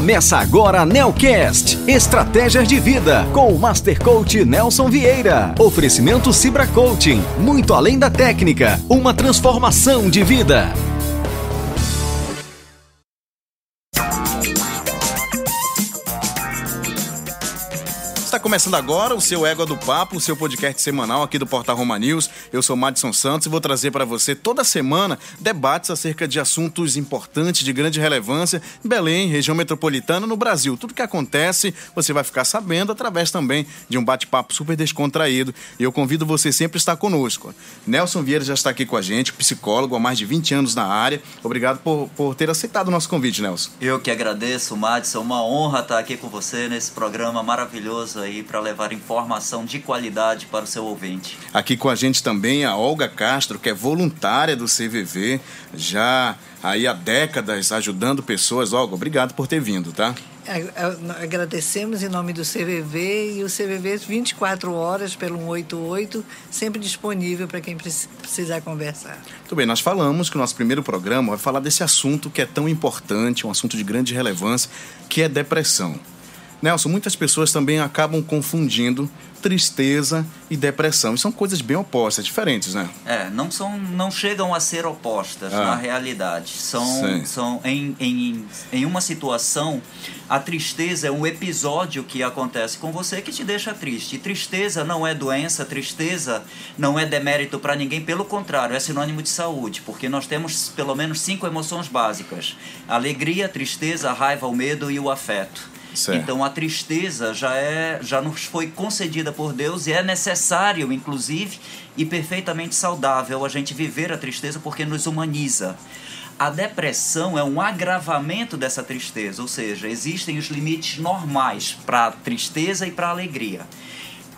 Começa agora a Nelcast, Estratégias de Vida, com o Master Coach Nelson Vieira. Oferecimento Cibra Coaching, muito além da técnica, uma transformação de vida. Começando agora o seu Égua do Papo, o seu podcast semanal aqui do Portal Roma News. Eu sou Madison Santos e vou trazer para você toda semana debates acerca de assuntos importantes, de grande relevância Belém, região metropolitana, no Brasil. Tudo que acontece você vai ficar sabendo através também de um bate-papo super descontraído. E eu convido você sempre a estar conosco. Nelson Vieira já está aqui com a gente, psicólogo há mais de 20 anos na área. Obrigado por, por ter aceitado o nosso convite, Nelson. Eu que agradeço, Madison. Uma honra estar aqui com você nesse programa maravilhoso aí para levar informação de qualidade para o seu ouvinte. Aqui com a gente também a Olga Castro, que é voluntária do CVV, já aí há décadas ajudando pessoas. Olga, obrigado por ter vindo, tá? Agradecemos em nome do CVV e o CVV 24 horas pelo 188, sempre disponível para quem precisar conversar. Muito bem, nós falamos que o nosso primeiro programa vai falar desse assunto que é tão importante, um assunto de grande relevância, que é depressão. Nelson, muitas pessoas também acabam confundindo tristeza e depressão. E são coisas bem opostas, diferentes, né? É, não, são, não chegam a ser opostas ah. na realidade. São, são em, em, em uma situação, a tristeza é um episódio que acontece com você que te deixa triste. E tristeza não é doença, tristeza não é demérito para ninguém, pelo contrário, é sinônimo de saúde, porque nós temos pelo menos cinco emoções básicas: alegria, tristeza, raiva, o medo e o afeto. Certo. Então a tristeza já é já nos foi concedida por Deus e é necessário, inclusive, e perfeitamente saudável a gente viver a tristeza porque nos humaniza. A depressão é um agravamento dessa tristeza, ou seja, existem os limites normais para a tristeza e para a alegria.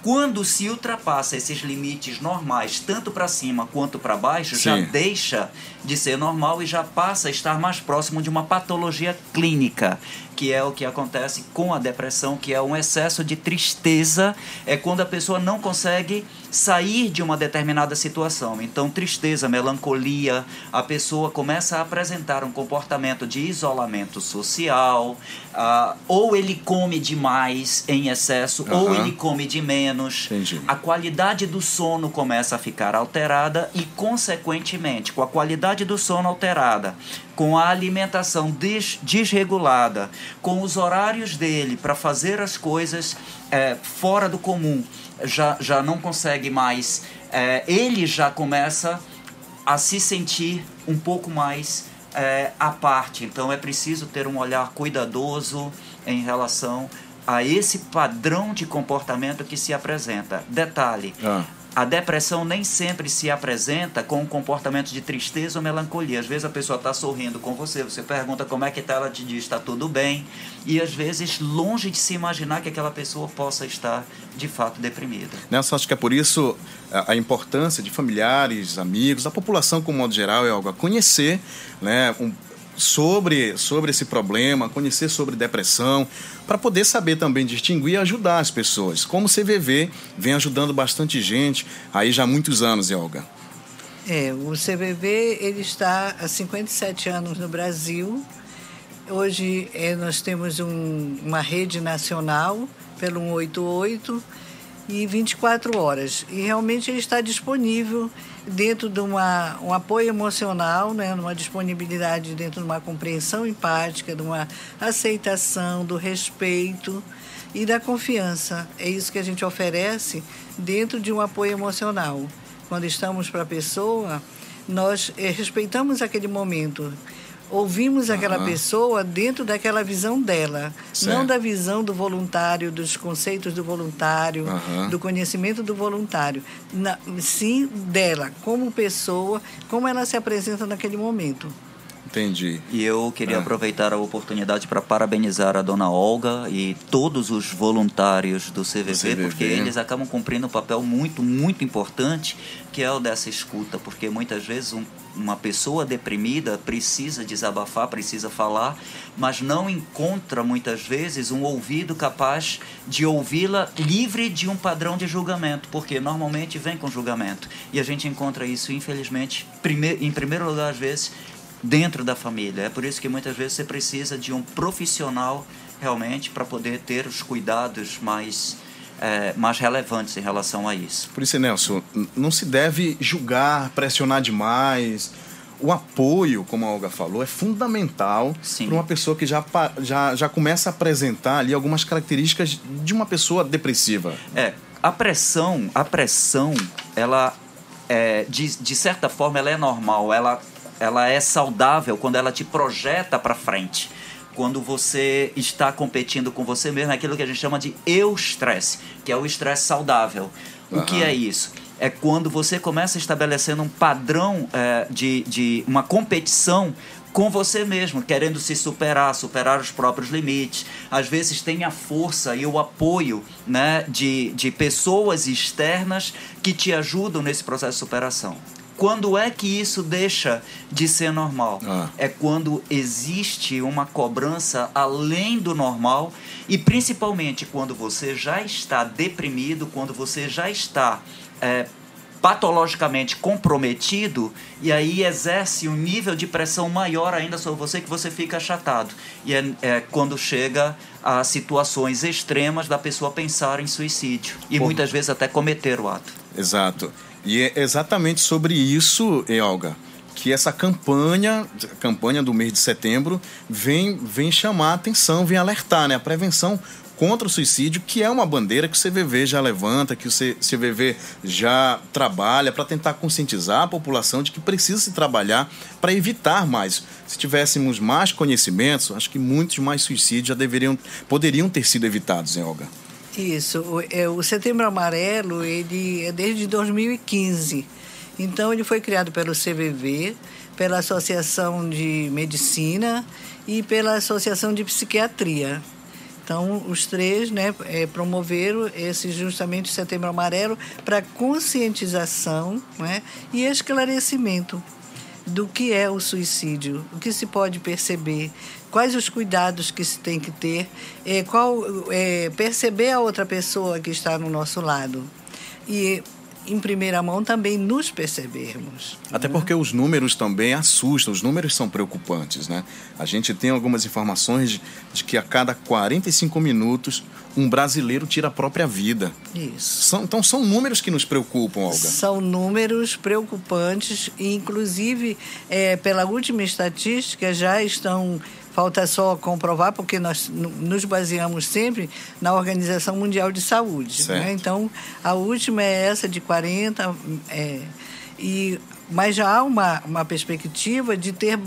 Quando se ultrapassa esses limites normais, tanto para cima quanto para baixo, Sim. já deixa de ser normal e já passa a estar mais próximo de uma patologia clínica que é o que acontece com a depressão, que é um excesso de tristeza, é quando a pessoa não consegue sair de uma determinada situação. Então, tristeza, melancolia, a pessoa começa a apresentar um comportamento de isolamento social, uh, ou ele come demais em excesso, uhum. ou ele come de menos. Entendi. A qualidade do sono começa a ficar alterada e, consequentemente, com a qualidade do sono alterada, com a alimentação des desregulada, com os horários dele para fazer as coisas é, fora do comum, já, já não consegue mais. É, ele já começa a se sentir um pouco mais é, à parte. Então é preciso ter um olhar cuidadoso em relação a esse padrão de comportamento que se apresenta. Detalhe: ah a depressão nem sempre se apresenta com um comportamento de tristeza ou melancolia. Às vezes a pessoa está sorrindo com você, você pergunta como é que está, ela te diz está tudo bem. E às vezes, longe de se imaginar que aquela pessoa possa estar de fato deprimida. Nelson, acho que é por isso a, importância de familiares, amigos, a população como modo geral é algo a conhecer, né, um, sobre, sobre esse problema, conhecer sobre depressão, para poder saber também distinguir e ajudar as pessoas. Como o CVV vem ajudando bastante gente aí já há muitos anos, Elga. É, o CVV ele está há 57 anos no Brasil. Hoje é, nós temos um, uma rede nacional pelo 188 e 24 horas. E realmente ele está disponível dentro de uma, um apoio emocional, né, numa disponibilidade dentro de uma compreensão empática, de uma aceitação, do respeito e da confiança. É isso que a gente oferece dentro de um apoio emocional. Quando estamos para a pessoa, nós eh, respeitamos aquele momento ouvimos aquela uhum. pessoa dentro daquela visão dela, certo. não da visão do voluntário, dos conceitos do voluntário, uhum. do conhecimento do voluntário, na, sim dela, como pessoa, como ela se apresenta naquele momento. Entendi. E eu queria ah. aproveitar a oportunidade para parabenizar a dona Olga e todos os voluntários do CVV, CVV, porque eles acabam cumprindo um papel muito, muito importante, que é o dessa escuta, porque muitas vezes um, uma pessoa deprimida precisa desabafar, precisa falar, mas não encontra muitas vezes um ouvido capaz de ouvi-la livre de um padrão de julgamento, porque normalmente vem com julgamento. E a gente encontra isso, infelizmente, em primeiro lugar, às vezes, dentro da família. É por isso que muitas vezes você precisa de um profissional realmente para poder ter os cuidados mais é, mais relevantes em relação a isso. Por isso, Nelson, não se deve julgar, pressionar demais. O apoio, como a Olga falou, é fundamental para uma pessoa que já, já, já começa a apresentar ali algumas características de uma pessoa depressiva. É, a pressão, a pressão, ela é, de, de certa forma, ela é normal, ela, ela é saudável quando ela te projeta para frente quando você está competindo com você mesmo, é aquilo que a gente chama de eu-stress, que é o estresse saudável. Uhum. O que é isso? É quando você começa estabelecendo um padrão é, de, de uma competição com você mesmo, querendo se superar, superar os próprios limites. Às vezes tem a força e o apoio né, de, de pessoas externas que te ajudam nesse processo de superação. Quando é que isso deixa de ser normal? Ah. É quando existe uma cobrança além do normal e principalmente quando você já está deprimido, quando você já está é, patologicamente comprometido e aí exerce um nível de pressão maior ainda sobre você que você fica achatado. E é, é quando chega a situações extremas da pessoa pensar em suicídio e muitas vezes até cometer o ato. Exato. E é exatamente sobre isso, Elga, que essa campanha, campanha do mês de setembro, vem, vem chamar a atenção, vem alertar, né? A prevenção contra o suicídio, que é uma bandeira que o CVV já levanta, que o CVV já trabalha para tentar conscientizar a população de que precisa se trabalhar para evitar mais. Se tivéssemos mais conhecimentos, acho que muitos mais suicídios já deveriam, poderiam ter sido evitados, hein, Olga? Isso. O, é, o Setembro Amarelo, ele é desde 2015. Então, ele foi criado pelo CVV, pela Associação de Medicina e pela Associação de Psiquiatria. Então, os três né, é, promoveram esse justamente Setembro Amarelo para conscientização né, e esclarecimento do que é o suicídio, o que se pode perceber, quais os cuidados que se tem que ter, é, qual é, perceber a outra pessoa que está no nosso lado. E em primeira mão também nos percebermos. Até né? porque os números também assustam, os números são preocupantes, né? A gente tem algumas informações de, de que a cada 45 minutos um brasileiro tira a própria vida. Isso. São, então são números que nos preocupam, Olga. São números preocupantes e inclusive é, pela última estatística já estão Falta só comprovar, porque nós nos baseamos sempre na Organização Mundial de Saúde. Né? Então, a última é essa de 40, é, e, mas já há uma, uma perspectiva de ter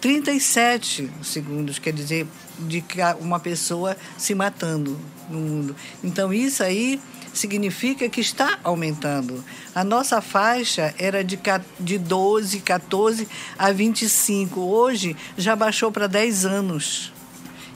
37 segundos, quer dizer, de uma pessoa se matando no mundo. Então, isso aí significa que está aumentando. A nossa faixa era de, de 12, 14 a 25. Hoje já baixou para 10 anos.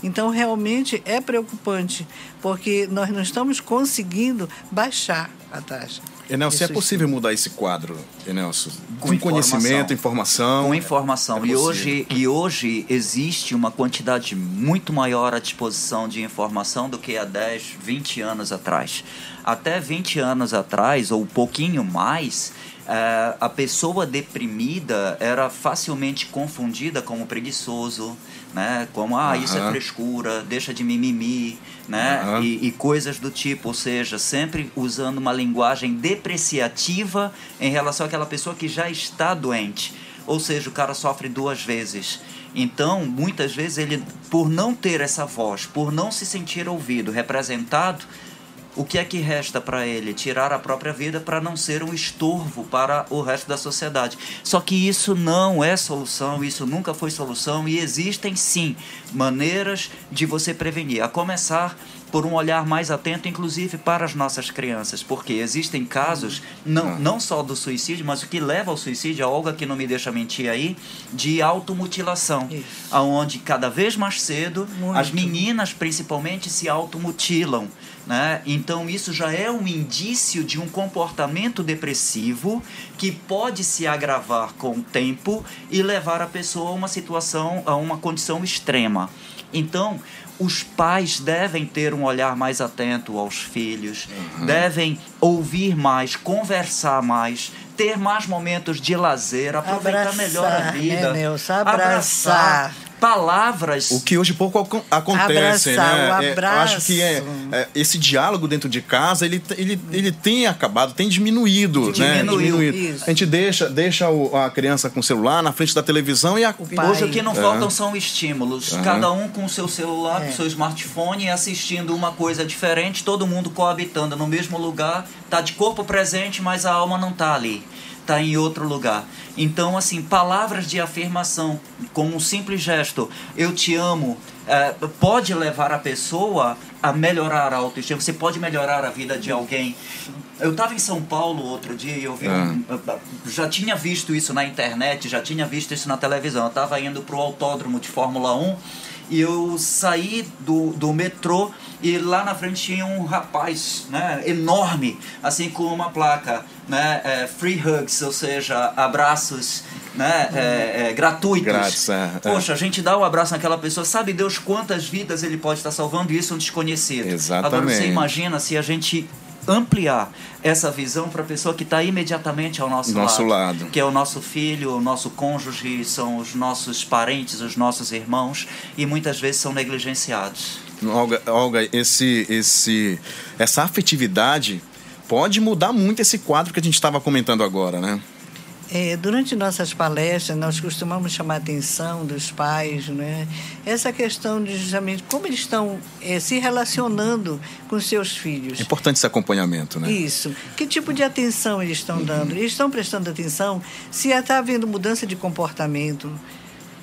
Então, realmente é preocupante, porque nós não estamos conseguindo baixar a taxa. Enelson, é possível mudar esse quadro, Enelson? Com, com conhecimento, informação. Com informação. É e, hoje, e hoje existe uma quantidade muito maior à disposição de informação do que há 10, 20 anos atrás. Até 20 anos atrás, ou um pouquinho mais, é, a pessoa deprimida era facilmente confundida como preguiçoso, né? Como, ah, isso é frescura, deixa de mimimi, né? Uhum. E, e, coisas do tipo, ou seja, sempre usando uma linguagem depreciativa em relação àquela pessoa que já está doente. Ou seja, o cara sofre duas vezes. Então, muitas vezes ele, por não ter essa voz, por não se sentir ouvido, representado, o que é que resta para ele? Tirar a própria vida para não ser um estorvo para o resto da sociedade. Só que isso não é solução, isso nunca foi solução e existem sim maneiras de você prevenir. A começar por um olhar mais atento, inclusive para as nossas crianças, porque existem casos, não, não só do suicídio, mas o que leva ao suicídio, a Olga que não me deixa mentir aí, de automutilação, aonde cada vez mais cedo Muito. as meninas principalmente se automutilam. Né? Então, isso já é um indício de um comportamento depressivo que pode se agravar com o tempo e levar a pessoa a uma situação, a uma condição extrema. Então, os pais devem ter um olhar mais atento aos filhos, uhum. devem ouvir mais, conversar mais, ter mais momentos de lazer, aproveitar abraçar, melhor a vida. Né, Nelson? Abraçar. abraçar palavras. O que hoje pouco acontece, Abraçar, né? O abraço. É, eu acho que é, é, esse diálogo dentro de casa, ele, ele, ele tem acabado, tem diminuído, né? Diminuído. A gente deixa, deixa o, a criança com o celular na frente da televisão e a... Hoje o que não é. faltam são estímulos. Uhum. Cada um com o seu celular, é. com o seu smartphone, assistindo uma coisa diferente, todo mundo coabitando no mesmo lugar, tá de corpo presente, mas a alma não tá ali está em outro lugar. Então, assim, palavras de afirmação, como um simples gesto, eu te amo, é, pode levar a pessoa a melhorar a autoestima. Você pode melhorar a vida de alguém. Eu estava em São Paulo outro dia e eu vi. Um, ah. já tinha visto isso na internet, já tinha visto isso na televisão. Eu estava indo para o autódromo de Fórmula 1 e eu saí do, do metrô e lá na frente tinha um rapaz né, enorme, assim com uma placa, né, é, free hugs, ou seja, abraços né, é, é, gratuitos. Grátis, é, é. Poxa, a gente dá o um abraço naquela pessoa, sabe Deus quantas vidas ele pode estar salvando e isso é um desconhecido. Exatamente. Agora você imagina se a gente ampliar essa visão para a pessoa que está imediatamente ao nosso, nosso lado, lado, que é o nosso filho, o nosso cônjuge, são os nossos parentes, os nossos irmãos e muitas vezes são negligenciados. Olga, Olga esse, esse, essa afetividade pode mudar muito esse quadro que a gente estava comentando agora, né? É, durante nossas palestras, nós costumamos chamar a atenção dos pais, né? essa questão de justamente como eles estão é, se relacionando com seus filhos. É importante esse acompanhamento, né? Isso. Que tipo de atenção eles estão dando? Eles estão prestando atenção se está havendo mudança de comportamento,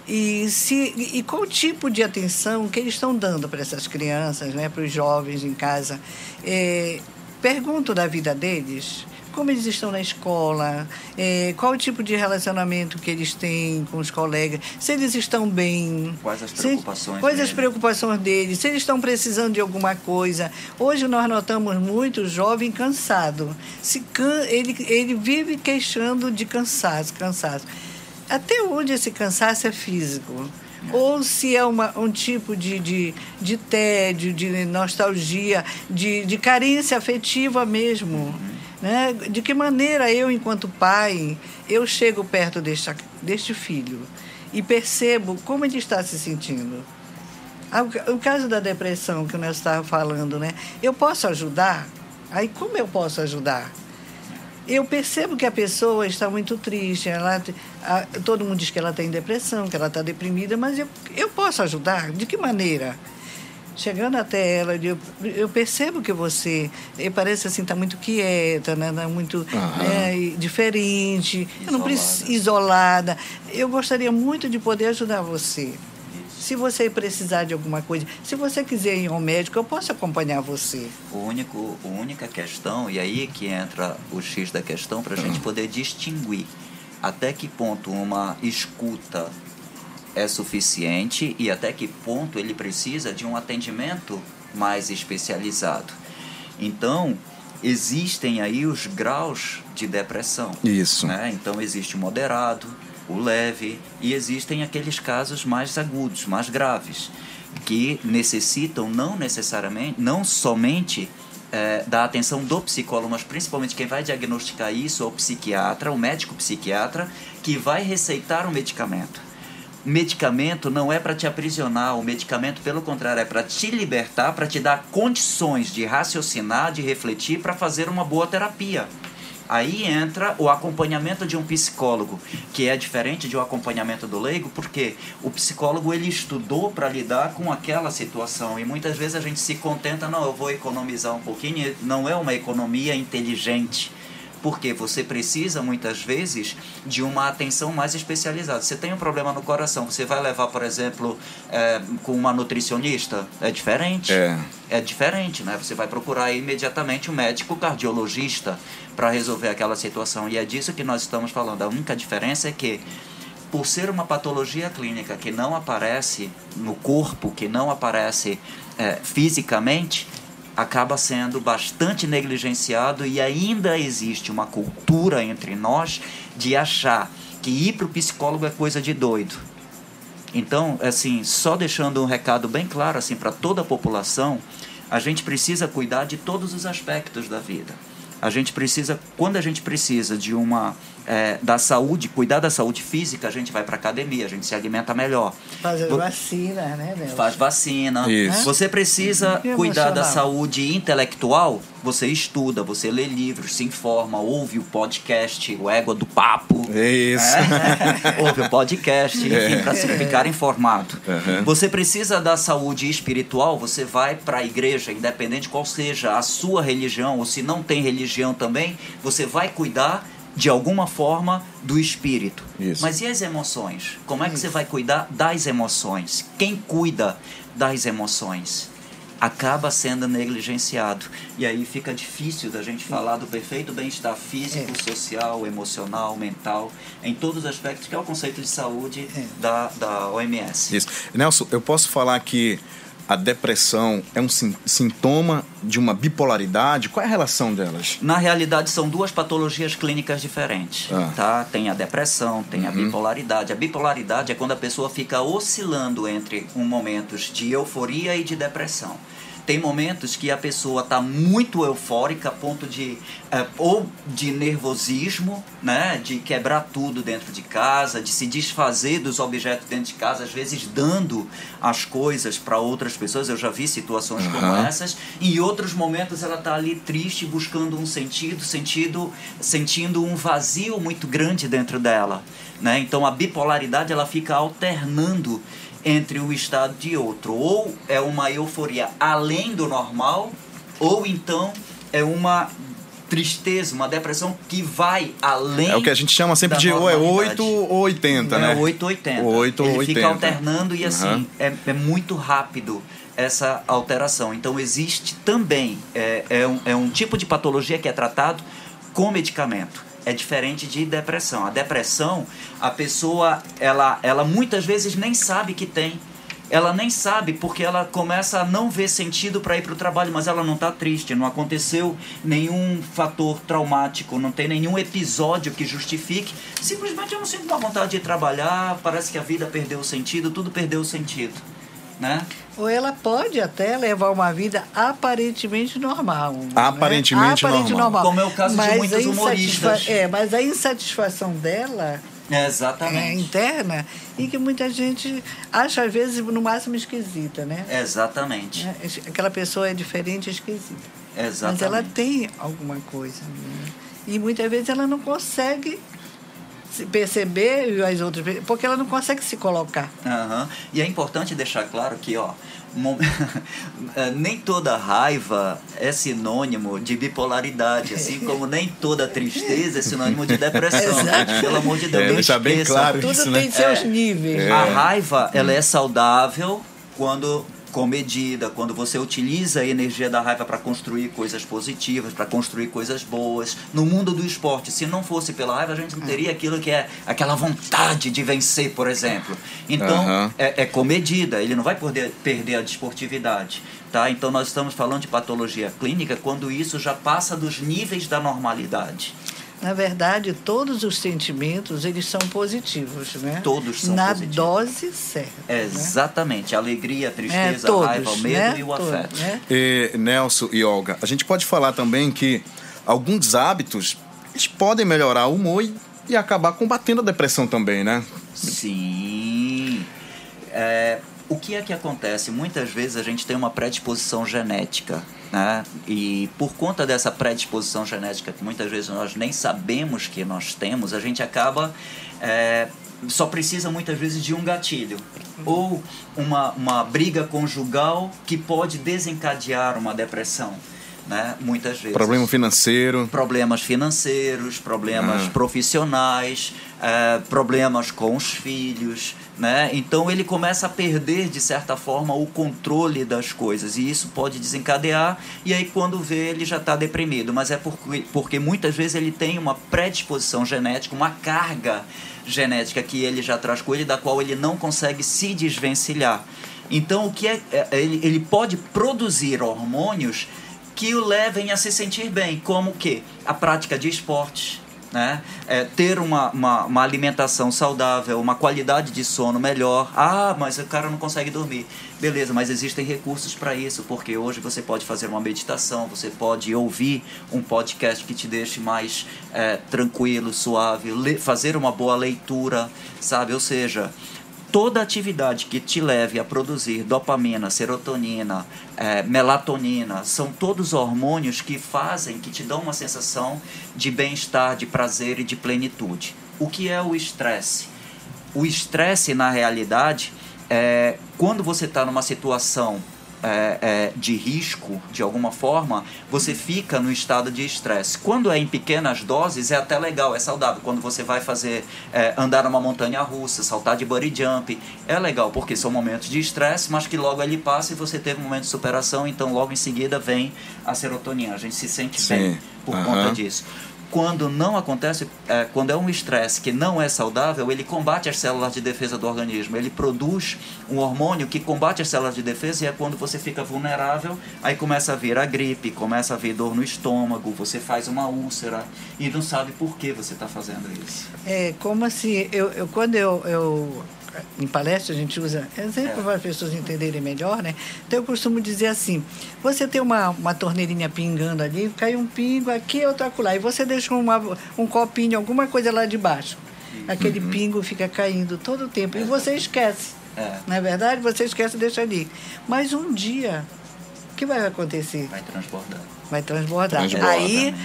e, se, e qual tipo de atenção que eles estão dando para essas crianças, né, para os jovens em casa? É, pergunto da vida deles como eles estão na escola, é, qual o tipo de relacionamento que eles têm com os colegas, se eles estão bem. Quais as preocupações? Se, quais as preocupações deles, se eles estão precisando de alguma coisa. Hoje nós notamos muito jovem cansado. Se can, ele, ele vive queixando de cansaço, cansaço. Até onde esse cansaço é físico? ou se é uma, um tipo de, de, de tédio, de nostalgia, de, de carência afetiva mesmo. Né? De que maneira eu, enquanto pai, eu chego perto deste, deste filho e percebo como ele está se sentindo. Ah, o caso da depressão que nós estávamos falando, né? Eu posso ajudar? Aí como eu posso ajudar? Eu percebo que a pessoa está muito triste, ela, a, todo mundo diz que ela tem depressão, que ela está deprimida, mas eu, eu posso ajudar? De que maneira? Chegando até ela, eu, eu percebo que você parece assim, está muito quieta, né? Tá muito né, diferente, isolada. Eu não preciso, isolada. Eu gostaria muito de poder ajudar você. Se você precisar de alguma coisa, se você quiser ir ao médico, eu posso acompanhar você. O único, a única questão, e aí que entra o X da questão, para a gente poder distinguir até que ponto uma escuta é suficiente e até que ponto ele precisa de um atendimento mais especializado. Então, existem aí os graus de depressão. Isso. Né? Então, existe o moderado, o leve e existem aqueles casos mais agudos, mais graves, que necessitam não necessariamente, não somente é, da atenção do psicólogo, mas principalmente quem vai diagnosticar isso é o psiquiatra, o médico psiquiatra, que vai receitar o medicamento medicamento não é para te aprisionar, o medicamento, pelo contrário, é para te libertar, para te dar condições de raciocinar, de refletir, para fazer uma boa terapia. Aí entra o acompanhamento de um psicólogo, que é diferente de um acompanhamento do leigo, porque o psicólogo ele estudou para lidar com aquela situação e muitas vezes a gente se contenta, não, eu vou economizar um pouquinho, não é uma economia inteligente porque você precisa muitas vezes de uma atenção mais especializada. Você tem um problema no coração, você vai levar, por exemplo, é, com uma nutricionista? É diferente. É. é diferente, né? Você vai procurar imediatamente um médico cardiologista para resolver aquela situação. E é disso que nós estamos falando. A única diferença é que por ser uma patologia clínica que não aparece no corpo, que não aparece é, fisicamente, acaba sendo bastante negligenciado e ainda existe uma cultura entre nós de achar que ir para o psicólogo é coisa de doido. Então, assim, só deixando um recado bem claro assim para toda a população, a gente precisa cuidar de todos os aspectos da vida. A gente precisa, quando a gente precisa de uma é, da saúde, cuidar da saúde física, a gente vai para academia, a gente se alimenta melhor. Fazer vacina, né, Nelson? Faz vacina. Isso. Você precisa cuidar da saúde intelectual, você estuda, você lê livros, se informa, ouve o podcast, o Égua do Papo. Isso. É? ouve o podcast, enfim, é. para se ficar informado. Uhum. Você precisa da saúde espiritual, você vai para a igreja, independente qual seja a sua religião, ou se não tem religião também, você vai cuidar de alguma forma do espírito. Isso. Mas e as emoções? Como é que você vai cuidar das emoções? Quem cuida das emoções? acaba sendo negligenciado. E aí fica difícil da gente falar do perfeito bem-estar físico, é. social, emocional, mental, em todos os aspectos, que é o conceito de saúde é. da, da OMS. Isso. Nelson, eu posso falar que a depressão é um sintoma de uma bipolaridade? Qual é a relação delas? Na realidade, são duas patologias clínicas diferentes. Ah. Tá? Tem a depressão, tem uhum. a bipolaridade. A bipolaridade é quando a pessoa fica oscilando entre um momentos de euforia e de depressão. Tem momentos que a pessoa está muito eufórica a ponto de é, ou de nervosismo, né, de quebrar tudo dentro de casa, de se desfazer dos objetos dentro de casa, às vezes dando as coisas para outras pessoas. Eu já vi situações uhum. como essas. E em outros momentos ela está ali triste, buscando um sentido, sentido, sentindo um vazio muito grande dentro dela. Né? Então a bipolaridade ela fica alternando entre um estado de outro. Ou é uma euforia além do normal, ou então é uma tristeza, uma depressão que vai além. É o que a gente chama sempre de ou é 8 ou 80, né? É 8 ou 80. 8 ou 80. Ele fica alternando e assim, uhum. é, é muito rápido essa alteração. Então existe também, é, é, um, é um tipo de patologia que é tratado com medicamento é diferente de depressão. A depressão, a pessoa, ela, ela muitas vezes nem sabe que tem. Ela nem sabe porque ela começa a não ver sentido para ir para o trabalho, mas ela não está triste, não aconteceu nenhum fator traumático, não tem nenhum episódio que justifique. Simplesmente eu não sinto uma vontade de trabalhar, parece que a vida perdeu o sentido, tudo perdeu o sentido né? Ou ela pode até levar uma vida aparentemente normal. Né? Aparentemente, né? normal. normal. Como é o caso mas de muitos humoristas. É, mas a insatisfação dela é, exatamente. É, interna e que muita gente acha, às vezes, no máximo esquisita, né? Exatamente. É, aquela pessoa é diferente esquisita. Exatamente. Mas ela tem alguma coisa. Né? E muitas vezes ela não consegue perceber e as outras porque ela não consegue se colocar. Uhum. E é importante deixar claro que, ó, é, nem toda raiva é sinônimo de bipolaridade, assim como nem toda tristeza é sinônimo de depressão. Exato. Pelo amor de Deus, é, deixar bem claro Tudo isso, tem né? seus é. níveis. É. A raiva, ela é saudável quando comedida, quando você utiliza a energia da raiva para construir coisas positivas, para construir coisas boas. No mundo do esporte, se não fosse pela raiva, a gente não teria aquilo que é aquela vontade de vencer, por exemplo. Então, uhum. é, é comedida, ele não vai poder perder a desportividade. Tá? Então, nós estamos falando de patologia clínica quando isso já passa dos níveis da normalidade. Na verdade, todos os sentimentos, eles são positivos, né? Todos são Na positivos. dose certa. Né? Exatamente. Né? Alegria, a tristeza, é, todos, raiva, o medo né? e o todos, afeto. Né? E, Nelson e Olga, a gente pode falar também que alguns hábitos eles podem melhorar o humor e, e acabar combatendo a depressão também, né? Sim. É, o que é que acontece? Muitas vezes a gente tem uma predisposição genética né? E por conta dessa predisposição genética que muitas vezes nós nem sabemos que nós temos, a gente acaba é, só precisa muitas vezes de um gatilho ou uma, uma briga conjugal que pode desencadear uma depressão. Né? Muitas vezes. Problema financeiro. Problemas financeiros, problemas ah. profissionais, é, problemas com os filhos, né? Então ele começa a perder de certa forma o controle das coisas e isso pode desencadear e aí quando vê ele já está deprimido, mas é porque, porque muitas vezes ele tem uma predisposição genética, uma carga genética que ele já traz com ele da qual ele não consegue se desvencilhar. Então o que é, é ele, ele pode produzir hormônios que o levem a se sentir bem, como que a prática de esportes né? É, ter uma, uma, uma, alimentação saudável, uma qualidade de sono melhor. Ah, mas o cara não consegue dormir. Beleza, mas existem recursos para isso, porque hoje você pode fazer uma meditação, você pode ouvir um podcast que te deixe mais é, tranquilo, suave, fazer uma boa leitura, sabe? Ou seja, toda atividade que te leve a produzir dopamina, serotonina, é, melatonina, são todos hormônios que fazem, que te dão uma sensação de bem-estar, de prazer e de plenitude. O que é o estresse? O estresse, na realidade, é quando você está numa situação é, é, de risco, de alguma forma, você fica no estado de estresse. Quando é em pequenas doses, é até legal, é saudável. Quando você vai fazer, é, andar numa montanha russa, saltar de bungee jump, é legal, porque são momentos de estresse, mas que logo ele passa e você teve um momento de superação, então logo em seguida vem a serotonina. A gente se sente Sim. bem por uhum. conta disso quando não acontece, é, quando é um estresse que não é saudável, ele combate as células de defesa do organismo. Ele produz um hormônio que combate as células de defesa e é quando você fica vulnerável, aí começa a vir a gripe, começa a vir dor no estômago, você faz uma úlcera e não sabe por que você está fazendo isso. É como se eu, eu quando eu, eu em palestra a gente usa exemplo é. para as pessoas entenderem melhor, né? Então eu costumo dizer assim: você tem uma, uma torneirinha pingando ali, cai um pingo aqui, outro acolá, e você deixa uma, um copinho, alguma coisa lá de baixo. Aquele uhum. pingo fica caindo todo o tempo. E você esquece. É. Não é verdade? Você esquece e deixa ali. Mas um dia, o que vai acontecer? Vai transbordar. Vai transbordar. Transborda, Aí né?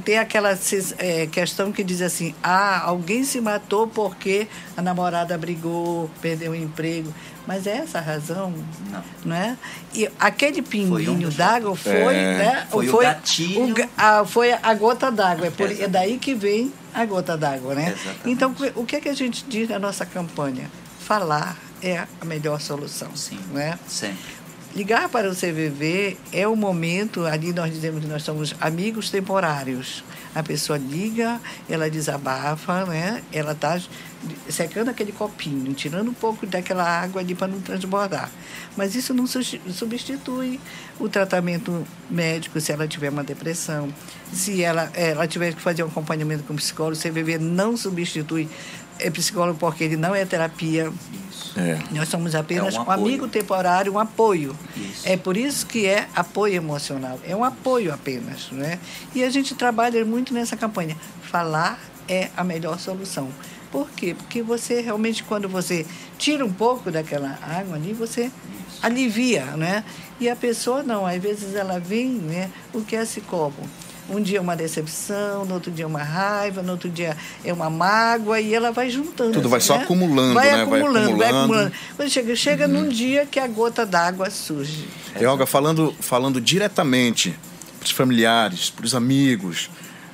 Tem aquela é, questão que diz assim: ah, alguém se matou porque a namorada brigou, perdeu o emprego. Mas é essa a razão, não, não é? E aquele pinguinho um d'água foi, é, né? Foi, foi o gatilho. O, a, foi a gota d'água. É, por, é daí que vem a gota d'água, né? Exatamente. Então, o que é que a gente diz na nossa campanha? Falar é a melhor solução. Sim, né? sempre. Ligar para o CVV é o momento, ali nós dizemos que nós somos amigos temporários. A pessoa liga, ela desabafa, né? ela está secando aquele copinho, tirando um pouco daquela água ali para não transbordar. Mas isso não substitui o tratamento médico se ela tiver uma depressão. Se ela, ela tiver que fazer um acompanhamento com o psicólogo, o CVV não substitui é psicólogo porque ele não é terapia. É. Nós somos apenas é um, um amigo temporário, um apoio. Isso. É por isso que é apoio emocional. É um apoio apenas. Né? E a gente trabalha muito nessa campanha. Falar é a melhor solução. Por quê? Porque você realmente, quando você tira um pouco daquela água ali, você Isso. alivia, né? E a pessoa não, às vezes ela vem, né? O que é esse copo? Um dia é uma decepção, no outro dia é uma raiva, no outro dia é uma mágoa e ela vai juntando. Tudo vai só né? acumulando, vai né? Acumulando, vai acumulando, vai acumulando. Quando chega, chega uhum. num dia que a gota d'água surge. Olga, falando, falando diretamente para os familiares, para os amigos,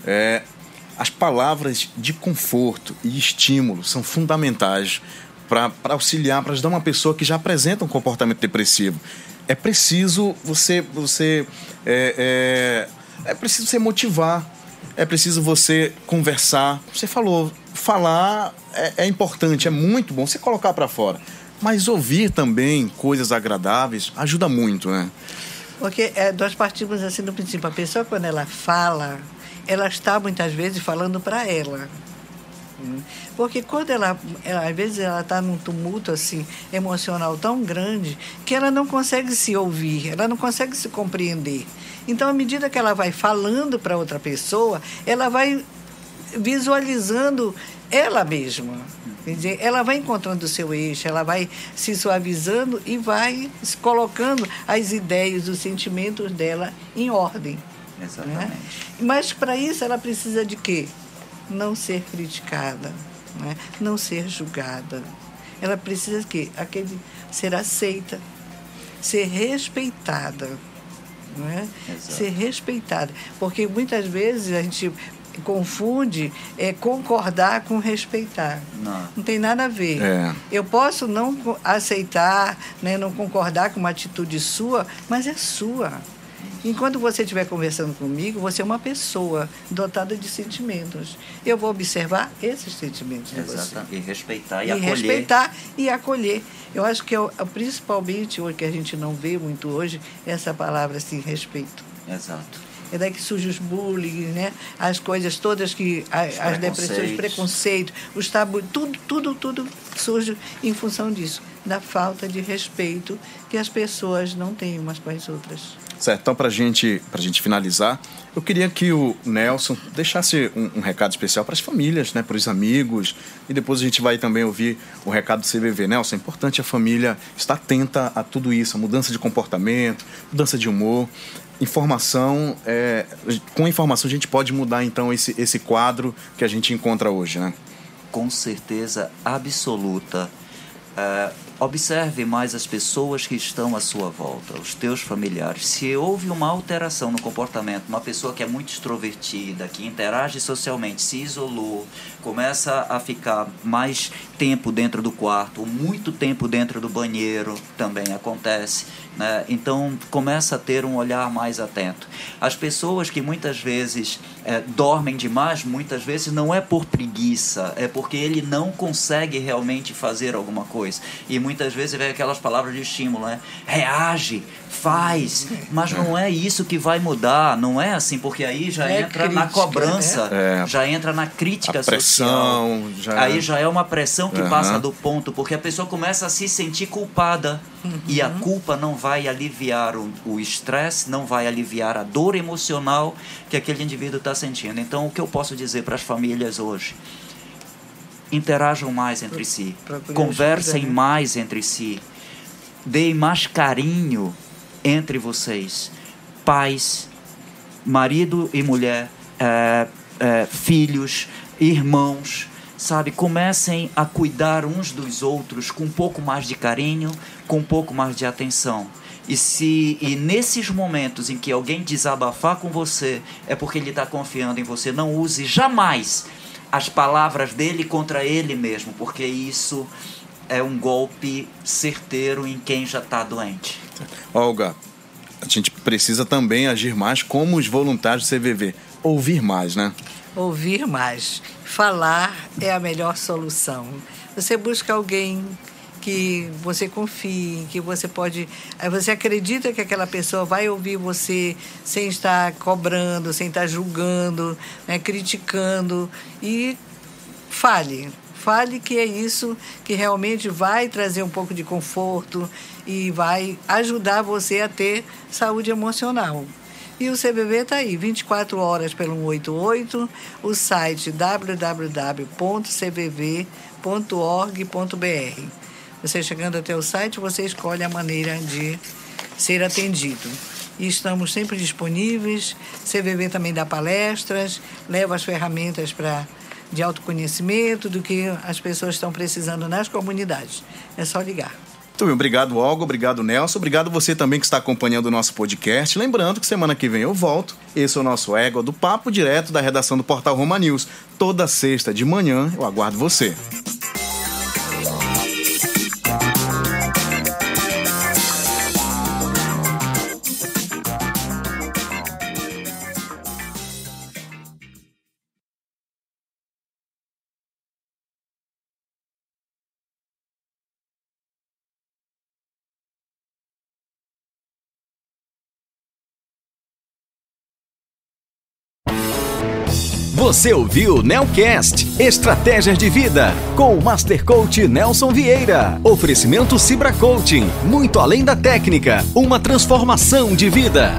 é, as palavras de conforto e estímulo são fundamentais para auxiliar, para ajudar uma pessoa que já apresenta um comportamento depressivo. É preciso você, você é, é, é preciso você motivar, é preciso você conversar. Você falou, falar é, é importante, é muito bom você colocar para fora. Mas ouvir também coisas agradáveis ajuda muito, né? Porque é, nós partimos assim do princípio, a pessoa quando ela fala, ela está muitas vezes falando para ela. Porque quando ela, ela às vezes ela está num tumulto assim emocional tão grande que ela não consegue se ouvir, ela não consegue se compreender. Então, à medida que ela vai falando para outra pessoa, ela vai visualizando ela mesma. Quer dizer, ela vai encontrando o seu eixo, ela vai se suavizando e vai colocando as ideias, os sentimentos dela em ordem. Né? Exatamente. Né? Mas para isso ela precisa de quê? Não ser criticada, né? não ser julgada. Ela precisa de quê? Aquele, ser aceita, ser respeitada né? ser respeitada. Porque muitas vezes a gente confunde é, concordar com respeitar. Não. não tem nada a ver. É. Eu posso não aceitar, né, não concordar com uma atitude sua, mas é sua. Enquanto você estiver conversando comigo, você é uma pessoa dotada de sentimentos. Eu vou observar esses sentimentos de você. E respeitar e, e acolher. respeitar e acolher. Eu acho que é, é principalmente o que a gente não vê muito hoje, essa palavra assim, respeito. Exato. é daí que surgem os bullying, né? As coisas todas que as, as depressões, preconceito, os tabus, tudo, tudo, tudo surge em função disso, da falta de respeito que as pessoas não têm umas com as outras. Certo, então para gente, a gente finalizar, eu queria que o Nelson deixasse um, um recado especial para as famílias, né, para os amigos, e depois a gente vai também ouvir o recado do CVV. Nelson, é importante a família estar atenta a tudo isso, a mudança de comportamento, mudança de humor. Informação, é, com informação a gente pode mudar então esse, esse quadro que a gente encontra hoje, né? Com certeza absoluta. Uh, Observe mais as pessoas que estão à sua volta, os teus familiares. Se houve uma alteração no comportamento, uma pessoa que é muito extrovertida, que interage socialmente, se isolou, começa a ficar mais tempo dentro do quarto, muito tempo dentro do banheiro, também acontece. Né? Então começa a ter um olhar mais atento. As pessoas que muitas vezes é, dormem demais, muitas vezes não é por preguiça, é porque ele não consegue realmente fazer alguma coisa. E muitas vezes vem aquelas palavras de estímulo, né? Reage, faz, mas não é isso que vai mudar, não é assim, porque aí já é entra crítica, na cobrança, né? já entra na crítica a pressão, social. Já... Aí já é uma pressão que uhum. passa do ponto, porque a pessoa começa a se sentir culpada. Uhum. E a culpa não vai aliviar o estresse, não vai aliviar a dor emocional que aquele indivíduo está sentindo. Então, o que eu posso dizer para as famílias hoje? Interajam mais entre si, conversem mais entre si, deem mais carinho entre vocês, pais, marido e mulher, é, é, filhos, irmãos, sabe? Comecem a cuidar uns dos outros com um pouco mais de carinho, com um pouco mais de atenção. E se e nesses momentos em que alguém desabafar com você, é porque ele está confiando em você. Não use jamais as palavras dele contra ele mesmo, porque isso é um golpe certeiro em quem já está doente. Olga, a gente precisa também agir mais como os voluntários do CVV. Ouvir mais, né? Ouvir mais. Falar é a melhor solução. Você busca alguém que você confie, que você pode. Você acredita que aquela pessoa vai ouvir você sem estar cobrando, sem estar julgando, né, criticando. E fale. Fale que é isso que realmente vai trazer um pouco de conforto e vai ajudar você a ter saúde emocional. E o CBB está aí, 24 horas pelo 188, o site www.cbv.org.br. Você chegando até o site, você escolhe a maneira de ser atendido. E estamos sempre disponíveis. CVV também dá palestras, leva as ferramentas para de autoconhecimento do que as pessoas estão precisando nas comunidades. É só ligar. Muito bem, obrigado, Olga. Obrigado, Nelson. Obrigado você também que está acompanhando o nosso podcast. Lembrando que semana que vem eu volto. Esse é o nosso Égua do Papo, direto da redação do Portal Roma News. Toda sexta de manhã eu aguardo você. Você ouviu Nelcast Estratégias de Vida com o Master Coach Nelson Vieira. Oferecimento Cibra Coaching, muito além da técnica, uma transformação de vida.